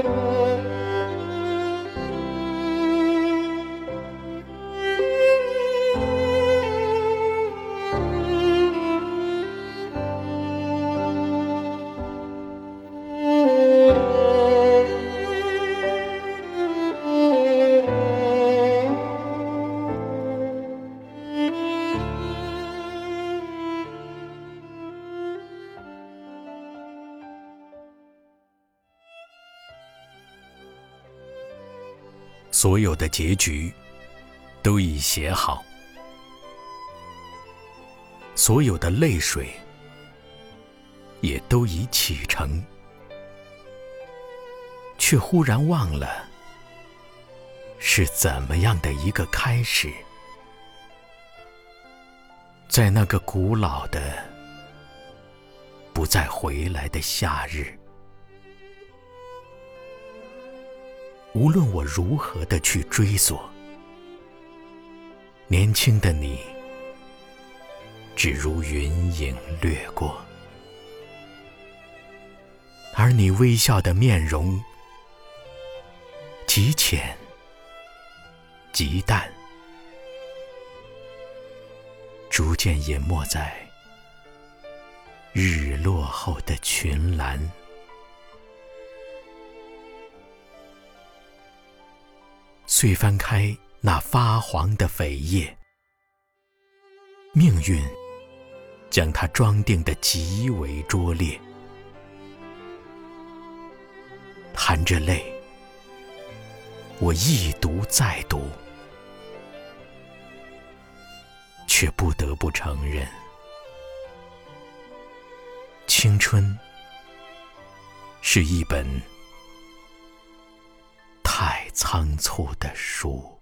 irme. 所有的结局都已写好，所有的泪水也都已启程，却忽然忘了是怎么样的一个开始。在那个古老的、不再回来的夏日。无论我如何的去追索，年轻的你，只如云影掠过，而你微笑的面容，极浅，极淡，逐渐淹没在日落后的群岚。遂翻开那发黄的扉页，命运将它装订的极为拙劣，含着泪，我一读再读，却不得不承认，青春是一本。仓促的书。